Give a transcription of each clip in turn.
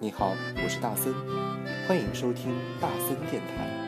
你好，我是大森，欢迎收听大森电台。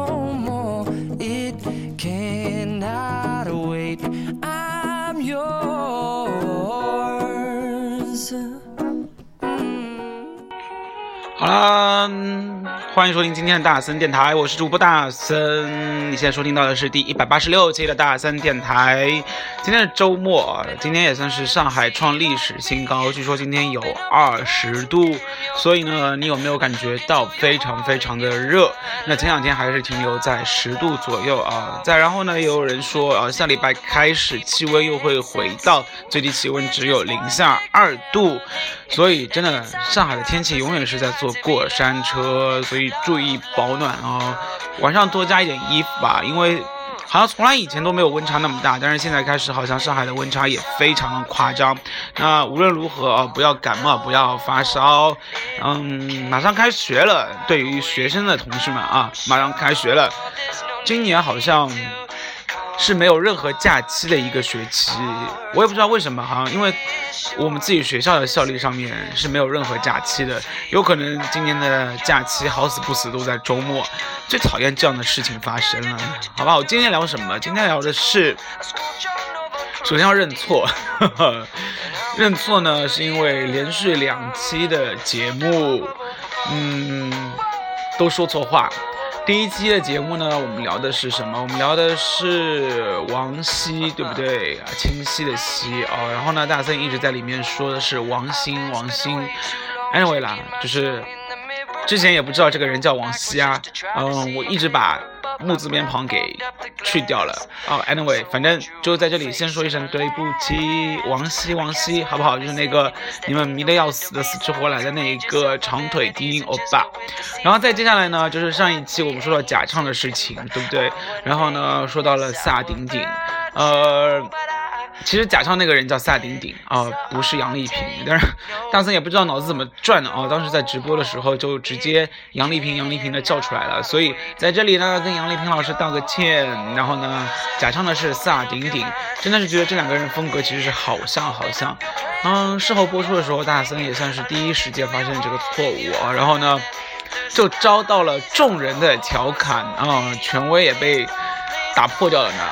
好啦，欢迎收听今天的大森电台，我是主播大森。你现在收听到的是第一百八十六期的大森电台。今天是周末，今天也算是上海创历史新高，据说今天有二十度，所以呢，你有没有感觉到非常非常的热？那前两天还是停留在十度左右啊。再然后呢，也有人说啊，下礼拜开始气温又会回到最低气温只有零下二度，所以真的上海的天气永远是在坐。过山车，所以注意保暖哦。晚上多加一点衣服吧，因为好像从来以前都没有温差那么大，但是现在开始好像上海的温差也非常的夸张。那无论如何啊不要感冒，不要发烧。嗯，马上开学了，对于学生的同事们啊，马上开学了。今年好像。是没有任何假期的一个学期，我也不知道为什么哈，因为我们自己学校的校历上面是没有任何假期的，有可能今年的假期好死不死都在周末，最讨厌这样的事情发生了，好吧？我今天聊什么？今天聊的是，首先要认错，认错呢是因为连续两期的节目，嗯，都说错话。第一期的节目呢，我们聊的是什么？我们聊的是王希，对不对啊？清晰的晰哦。然后呢，大森一直在里面说的是王鑫，王鑫。Anyway 啦，就是之前也不知道这个人叫王希啊。嗯，我一直把。木字边旁给去掉了啊，Anyway，反正就在这里先说一声对不起，王希，王希，好不好？就是那个你们迷得要死的死去活来的那一个长腿低音欧巴。然后再接下来呢，就是上一期我们说到假唱的事情，对不对？然后呢，说到了萨顶顶，呃。其实假唱那个人叫萨顶顶啊，不是杨丽萍。但是大森也不知道脑子怎么转的啊，当时在直播的时候就直接杨丽萍、杨丽萍的叫出来了。所以在这里呢，跟杨丽萍老师道个歉。然后呢，假唱的是萨顶顶，真的是觉得这两个人风格其实是好像好像。嗯，事后播出的时候，大森也算是第一时间发现这个错误啊。然后呢，就遭到了众人的调侃啊，权威也被打破掉了呢。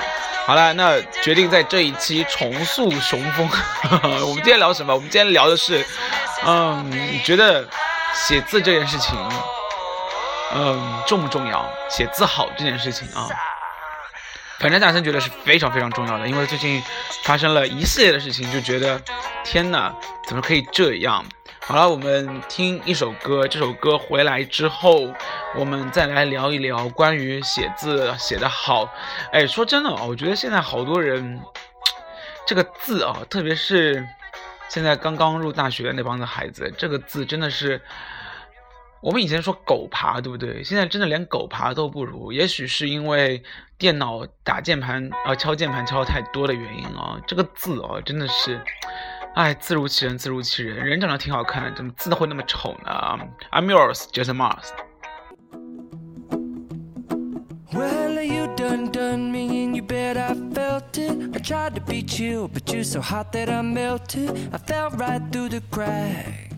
好了，那决定在这一期重塑雄风。我们今天聊什么？我们今天聊的是，嗯，你觉得写字这件事情，嗯，重不重要？写字好这件事情啊，反正大森觉得是非常非常重要的，因为最近发生了一系列的事情，就觉得天哪，怎么可以这样？好了，我们听一首歌。这首歌回来之后，我们再来聊一聊关于写字写得好。哎，说真的啊，我觉得现在好多人 这个字啊，特别是现在刚刚入大学的那帮子孩子，这个字真的是我们以前说狗爬，对不对？现在真的连狗爬都不如。也许是因为电脑打键盘啊，敲键盘敲的太多的原因啊，这个字啊，真的是。哎，字如其人，字如其人。人长得挺好看，怎么字都会那么丑呢？I'm yours, just Mars. Well, you done done me in you bet I felt it. I tried to beat you, but you're so hot that I melted. I fell right through the crack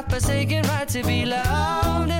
God forsaken right to be loved,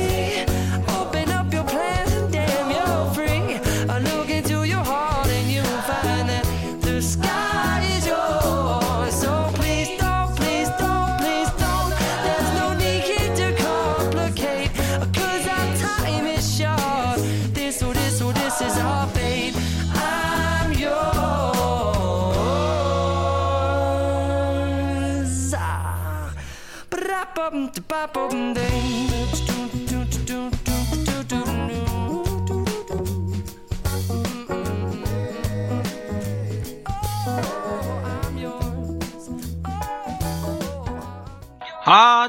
up, open day.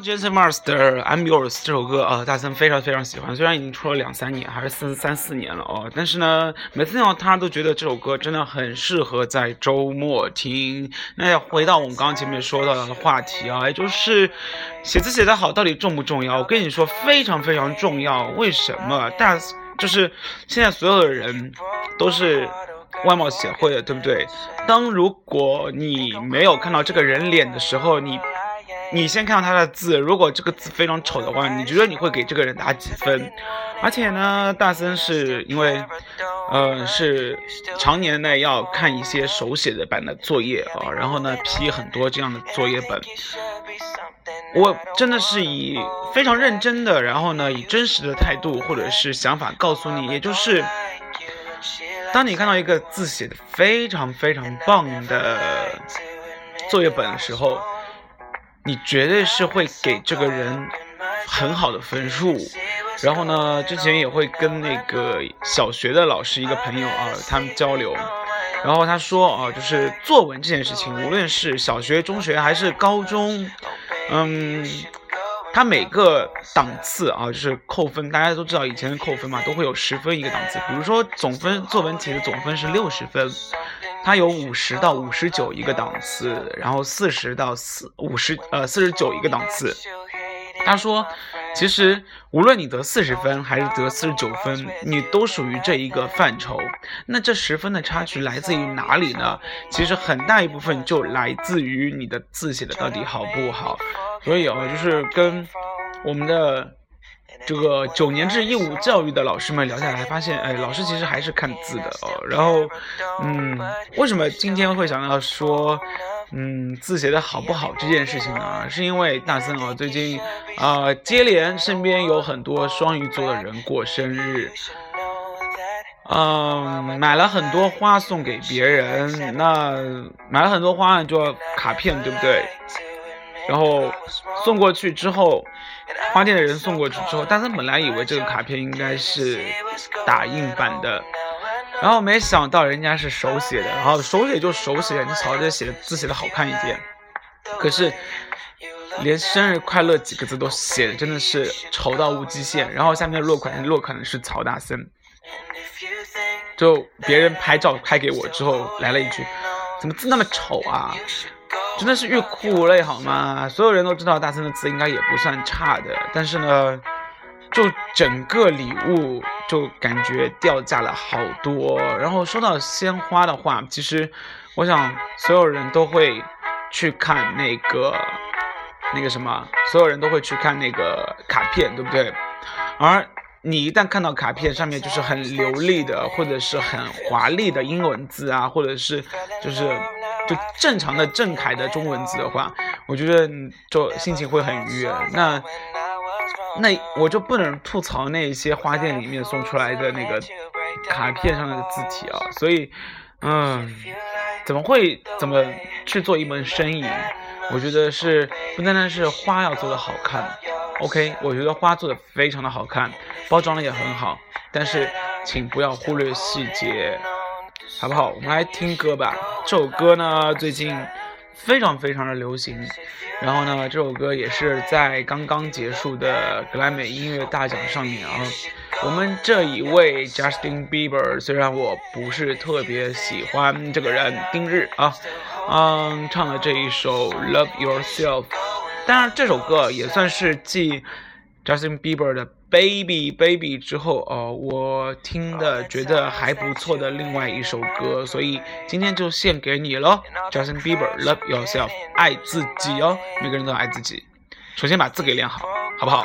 ，Jason Mars 的《I'm Yours》这首歌啊，大森非常非常喜欢。虽然已经出了两三年，还是三三四年了哦，但是呢，每次听到他都觉得这首歌真的很适合在周末听。那要回到我们刚刚前面说到的话题啊，也就是写字写得好到底重不重要？我跟你说，非常非常重要。为什么？大就是现在所有的人都是外貌协会的，对不对？当如果你没有看到这个人脸的时候，你你先看到他的字，如果这个字非常丑的话，你觉得你会给这个人打几分？而且呢，大森是因为，呃，是常年呢要看一些手写的版的作业啊，然后呢批很多这样的作业本。我真的是以非常认真的，然后呢以真实的态度或者是想法告诉你，也就是，当你看到一个字写的非常非常棒的作业本的时候，你绝对是会给这个人很好的分数。然后呢，之前也会跟那个小学的老师一个朋友啊，他们交流，然后他说啊，就是作文这件事情，无论是小学、中学还是高中，嗯，他每个档次啊，就是扣分，大家都知道以前的扣分嘛，都会有十分一个档次。比如说总分，作文题的总分是六十分，它有五十到五十九一个档次，然后四十到四五十呃四十九一个档次。他说，其实无论你得四十分还是得四十九分，你都属于这一个范畴。那这十分的差距来自于哪里呢？其实很大一部分就来自于你的字写的到底好不好。所以啊，就是跟我们的这个九年制义务教育的老师们聊下来，发现，哎，老师其实还是看字的哦。然后，嗯，为什么今天会想要说嗯，字写的好不好这件事情呢，是因为大森啊最近啊接连身边有很多双鱼座的人过生日，嗯，买了很多花送给别人，那买了很多花就要卡片对不对？然后送过去之后，花店的人送过去之后，大森本来以为这个卡片应该是打印版的。然后没想到人家是手写的，然后手写就手写，你瞧着写的字写的好看一点，可是连生日快乐几个字都写的真的是丑到无极限。然后下面落款落款的是曹大森，就别人拍照拍给我之后来了一句，怎么字那么丑啊？真的是欲哭无泪好吗？所有人都知道大森的字应该也不算差的，但是呢。就整个礼物就感觉掉价了好多，然后说到鲜花的话，其实我想所有人都会去看那个那个什么，所有人都会去看那个卡片，对不对？而你一旦看到卡片上面就是很流利的，或者是很华丽的英文字啊，或者是就是就正常的正楷的中文字的话，我觉得就心情会很愉悦。那。那我就不能吐槽那些花店里面送出来的那个卡片上的字体啊，所以，嗯，怎么会怎么去做一门生意？我觉得是不单单是花要做的好看，OK，我觉得花做的非常的好看，包装的也很好，但是请不要忽略细节，好不好？我们来听歌吧，这首歌呢最近非常非常的流行。然后呢，这首歌也是在刚刚结束的格莱美音乐大奖上面啊。我们这一位 Justin Bieber，虽然我不是特别喜欢这个人丁日啊，嗯，唱的这一首 Love Yourself，当然这首歌也算是继 Justin Bieber 的。Baby Baby 之后哦，我听的觉得还不错的另外一首歌，所以今天就献给你喽，Justin Bieber Love Yourself，爱自己哦，每个人都爱自己，首先把字给练好，好不好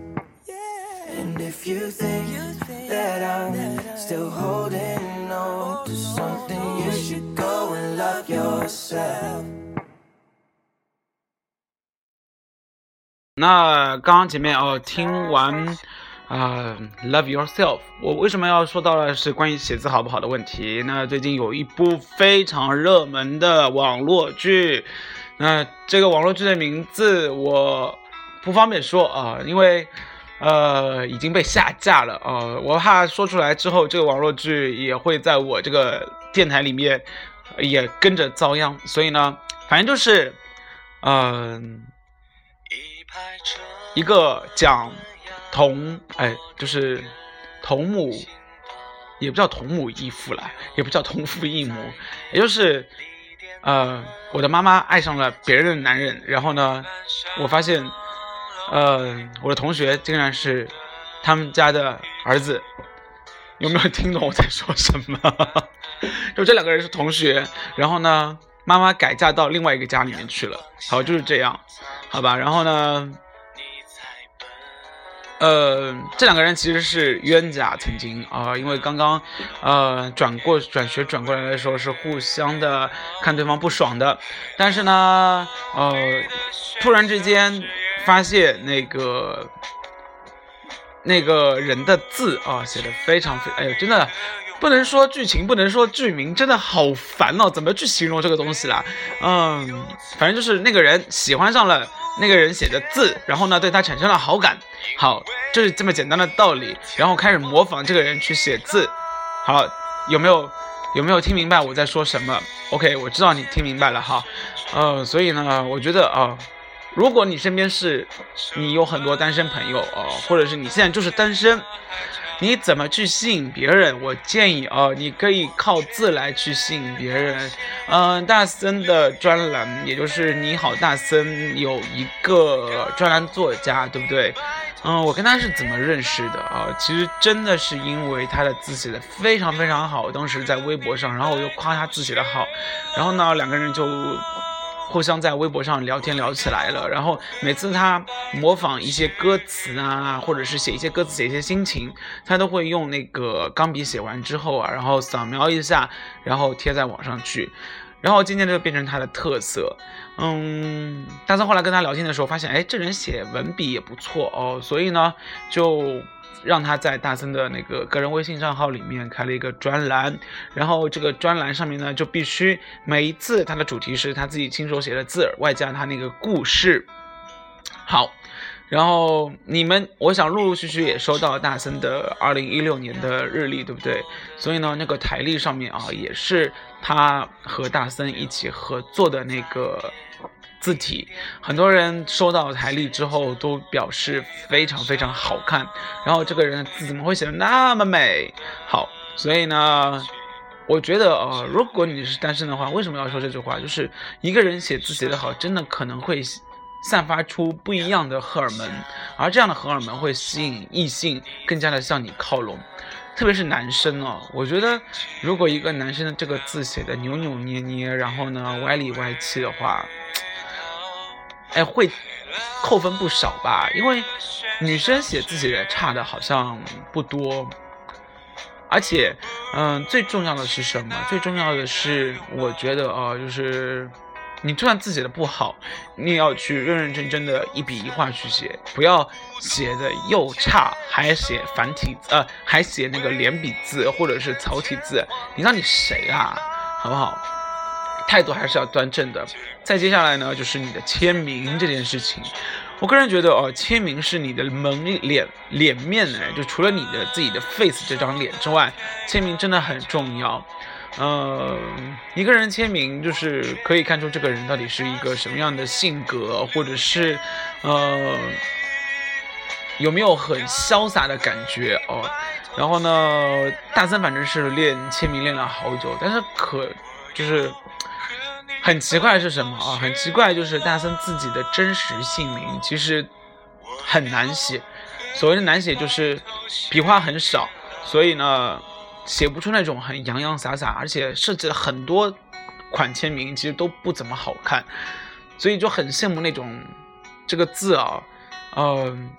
And if you think that I'm still holding on to something, you should go and love yourself. 那刚刚前面哦，听完啊、Love Yourself，我为什么要说到了是关于写字好不好的问题？那最近有一部非常热门的网络剧，那这个网络剧的名字我不方便说啊、因为呃已经被下架了啊、我怕说出来之后，这个网络剧也会在我这个电台里面也跟着遭殃，所以呢，反正就是嗯。一个讲同哎，就是同母，也不叫同母异父啦，也不叫同父异母，也就是呃，我的妈妈爱上了别人的男人，然后呢，我发现呃，我的同学竟然是他们家的儿子，有没有听懂我在说什么？就这两个人是同学，然后呢，妈妈改嫁到另外一个家里面去了，好，就是这样，好吧，然后呢？呃，这两个人其实是冤家，曾经啊、因为刚刚，呃，转过转学转过来的时候是互相的看对方不爽的，但是呢，呃，突然之间发现那个那个人的字啊写的非常非，哎呦，真的不能说剧情，不能说剧名，真的好烦哦，怎么去形容这个东西啦？嗯，反正就是那个人喜欢上了那个人写的字，然后呢对他产生了好感。好，就是这么简单的道理，然后开始模仿这个人去写字。好，有没有有没有听明白我在说什么？OK，我知道你听明白了哈。呃，所以呢，我觉得啊、如果你身边是你有很多单身朋友哦、或者是你现在就是单身，你怎么去吸引别人？我建议啊、你可以靠字来去吸引别人。嗯、大森的专栏，也就是你好大森有一个专栏作家，对不对？嗯，我跟他是怎么认识的啊？其实真的是因为他的字写的非常非常好，当时在微博上，然后我又夸他字写的好，然后呢，两个人就互相在微博上聊天聊起来了。然后每次他模仿一些歌词啊，或者是写一些歌词、写一些心情，他都会用那个钢笔写完之后啊，然后扫描一下，然后贴在网上去。然后渐渐的就变成他的特色，嗯，大森后来跟他聊天的时候发现，哎，这人写文笔也不错哦，所以呢，就让他在大森的那个个人微信账号里面开了一个专栏，然后这个专栏上面呢，就必须每一次他的主题是他自己亲手写的字，外加他那个故事。好，然后你们，我想陆陆续续也收到大森的二零一六年的日历，对不对？所以呢，那个台历上面啊，也是他和大森一起合作的那个字体。很多人收到台历之后都表示非常非常好看，然后这个人的字怎么会写的那么美？好，所以呢。我觉得呃，如果你是单身的话，为什么要说这句话？就是一个人写字写得好，真的可能会散发出不一样的荷尔蒙，而这样的荷尔蒙会吸引异性更加的向你靠拢，特别是男生哦。我觉得如果一个男生的这个字写的扭扭捏捏，然后呢歪里歪气的话，哎，会扣分不少吧？因为女生写字写的差的好像不多。而且，嗯，最重要的是什么？最重要的是，我觉得啊、就是你就算字写的不好，你也要去认认真真的一笔一画去写，不要写的又差，还写繁体字，呃，还写那个连笔字或者是草体字，你让你谁啊？好不好？态度还是要端正的。再接下来呢，就是你的签名这件事情。我个人觉得哦，签名是你的门脸脸面呢，就除了你的自己的 face 这张脸之外，签名真的很重要。呃，一个人签名就是可以看出这个人到底是一个什么样的性格，或者是呃有没有很潇洒的感觉哦。然后呢，大森反正是练签名练了好久，但是可就是很奇怪是什么啊？很奇怪就是大森自己的真实姓名其实很难写。所谓的难写就是笔画很少，所以呢写不出那种很洋洋洒洒，而且设计了很多款签名其实都不怎么好看，所以就很羡慕那种这个字啊，嗯。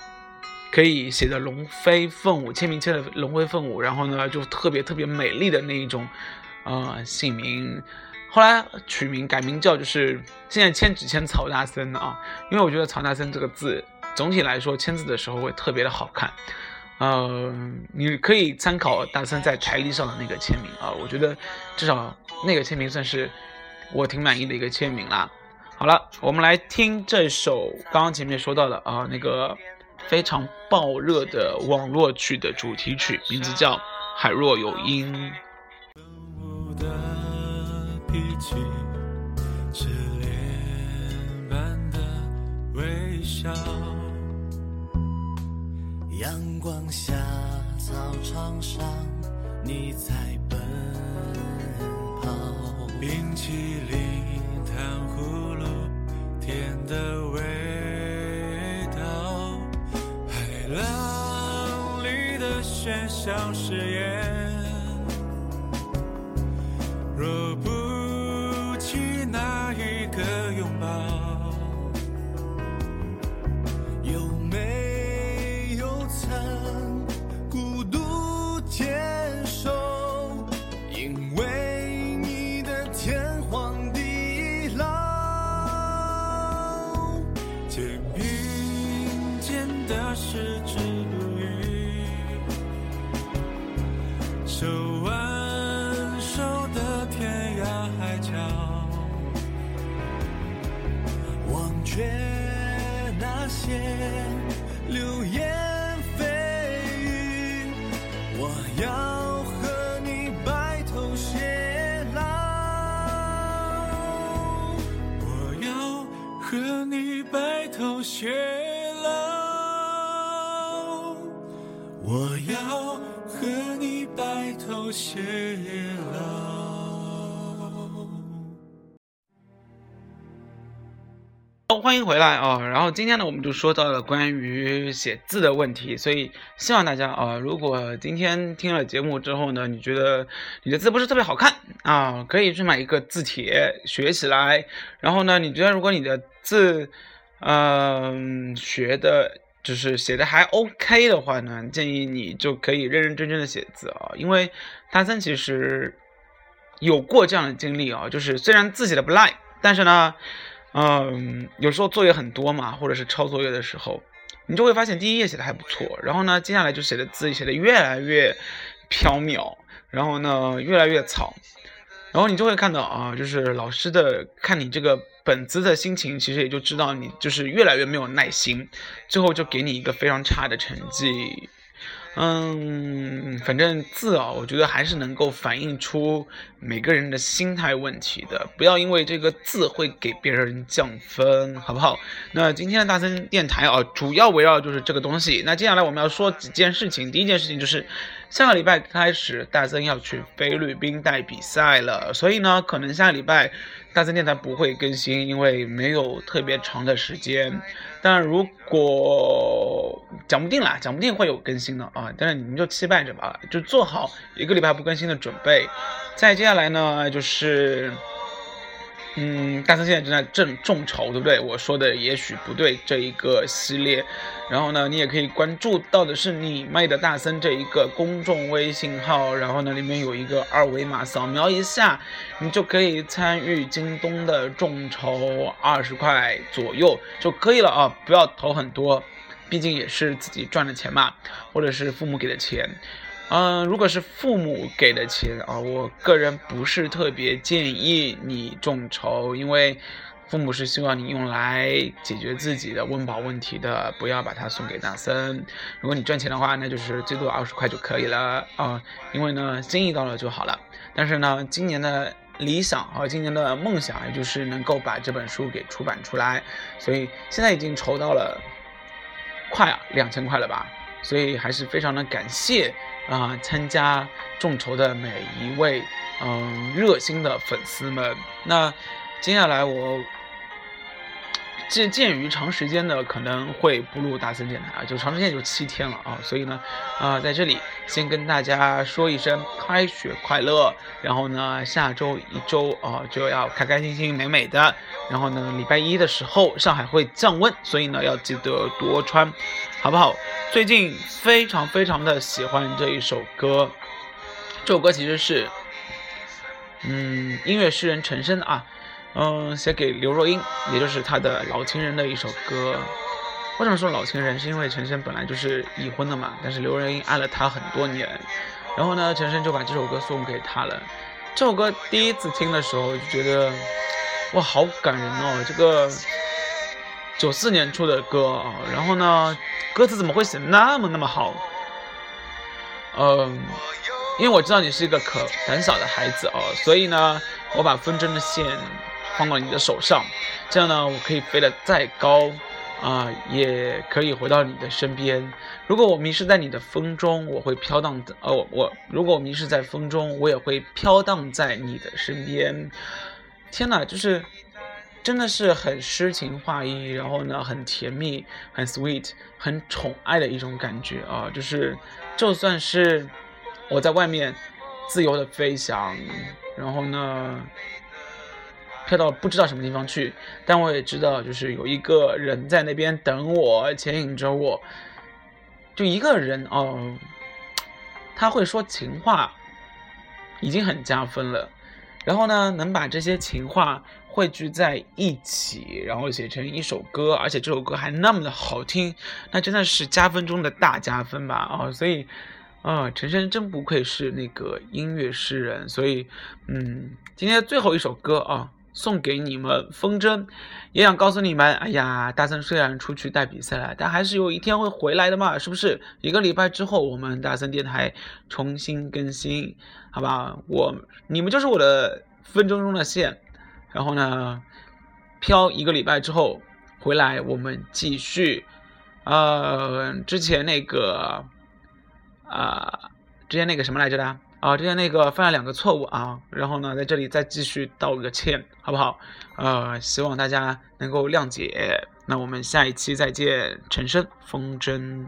可以写的龙飞凤舞，签名签的龙飞凤舞，然后呢就特别特别美丽的那一种，呃姓名，后来取名改名叫就是现在签只签曹大森啊，因为我觉得曹大森这个字总体来说签字的时候会特别的好看，呃你可以参考大森在台历上的那个签名啊，我觉得至少那个签名算是我挺满意的一个签名啦。好了，我们来听这首刚刚前面说到的啊那个。非常爆热的网络剧的主题曲，名字叫《海若有音》。起，是恋般的微笑。阳光下，操场上，你在奔跑。冰淇淋、糖葫芦，甜的味道。海浪里的喧嚣，誓言。欢迎回来啊！然后今天呢，我们就说到了关于写字的问题，所以希望大家啊，如果今天听了节目之后呢，你觉得你的字不是特别好看啊，可以去买一个字帖学起来。然后呢，你觉得如果你的字，嗯，学的。就是写的还 OK 的话呢，建议你就可以认认真真的写字啊，因为大森其实有过这样的经历啊，就是虽然字写的不赖，但是呢，嗯，有时候作业很多嘛，或者是抄作业的时候，你就会发现第一页写的还不错，然后呢，接下来就写的字写的越来越飘渺，然后呢，越来越草。然后你就会看到啊，就是老师的看你这个本子的心情，其实也就知道你就是越来越没有耐心，最后就给你一个非常差的成绩。嗯，反正字啊，我觉得还是能够反映出每个人的心态问题的，不要因为这个字会给别人降分，好不好？那今天的大森电台啊，主要围绕就是这个东西。那接下来我们要说几件事情，第一件事情就是下个礼拜开始，大森要去菲律宾带比赛了，所以呢，可能下个礼拜大森电台不会更新，因为没有特别长的时间。但如果讲不定啦，讲不定会有更新的啊！但是你们就期待着吧，就做好一个礼拜不更新的准备。再接下来呢，就是。嗯，大森现在正在正众筹，对不对？我说的也许不对，这一个系列，然后呢，你也可以关注到的是你卖的大森这一个公众微信号，然后呢，里面有一个二维码，扫描一下，你就可以参与京东的众筹，二十块左右就可以了啊！不要投很多，毕竟也是自己赚的钱嘛，或者是父母给的钱。嗯，如果是父母给的钱啊，我个人不是特别建议你众筹，因为父母是希望你用来解决自己的温饱问题的，不要把它送给大森。如果你赚钱的话，那就是最多二十块就可以了啊，因为呢，心意到了就好了。但是呢，今年的理想和今年的梦想，也就是能够把这本书给出版出来，所以现在已经筹到了快啊两千块了吧，所以还是非常的感谢啊参加众筹的每一位嗯热心的粉丝们。那接下来我。鉴鉴于长时间的可能会不录大森电台啊，就长时间就七天了啊，所以呢，啊，在这里先跟大家说一声开学快乐，然后呢，下周一周啊就要开开心心美美的，然后呢，礼拜一的时候上海会降温，所以呢要记得多穿，好不好？最近非常非常的喜欢这一首歌，这首歌其实是，嗯，音乐诗人陈升啊。嗯，写给刘若英，也就是他的老情人的一首歌。为什么说老情人？是因为陈升本来就是已婚的嘛，但是刘若英爱了他很多年，然后呢，陈升就把这首歌送给他了。这首歌第一次听的时候就觉得，哇，好感人哦！这个九四年出的歌啊，然后呢，歌词怎么会写那么那么好？嗯，因为我知道你是一个可胆小的孩子哦，所以呢，我把风筝的线。放到你的手上，这样呢，我可以飞得再高，啊，也可以回到你的身边。如果我迷失在你的风中，我会飘荡的。哦，我如果我迷失在风中，我也会飘荡在你的身边。天哪，就是真的是很诗情画意，然后呢，很甜蜜，很 sweet，很宠爱的一种感觉啊！就是就算是我在外面自由的飞翔，然后呢。跳到不知道什么地方去，但我也知道，就是有一个人在那边等我，牵引着我。就一个人哦，他会说情话，已经很加分了。然后呢，能把这些情话汇聚在一起，然后写成一首歌，而且这首歌还那么的好听，那真的是加分中的大加分吧？哦，所以，啊，陈升真不愧是那个音乐诗人。所以，嗯，今天最后一首歌啊。送给你们风筝，也想告诉你们，哎呀，大森虽然出去带比赛了，但还是有一天会回来的嘛，是不是？一个礼拜之后，我们大森电台重新更新，好吧？我你们就是我的风筝中的线，然后呢，飘一个礼拜之后回来，我们继续。呃，之前那个，啊，之前那个什么来着的？啊，之前那个犯了两个错误啊，然后呢，在这里再继续道个歉，好不好？呃，希望大家能够谅解。那我们下一期再见，陈升风筝。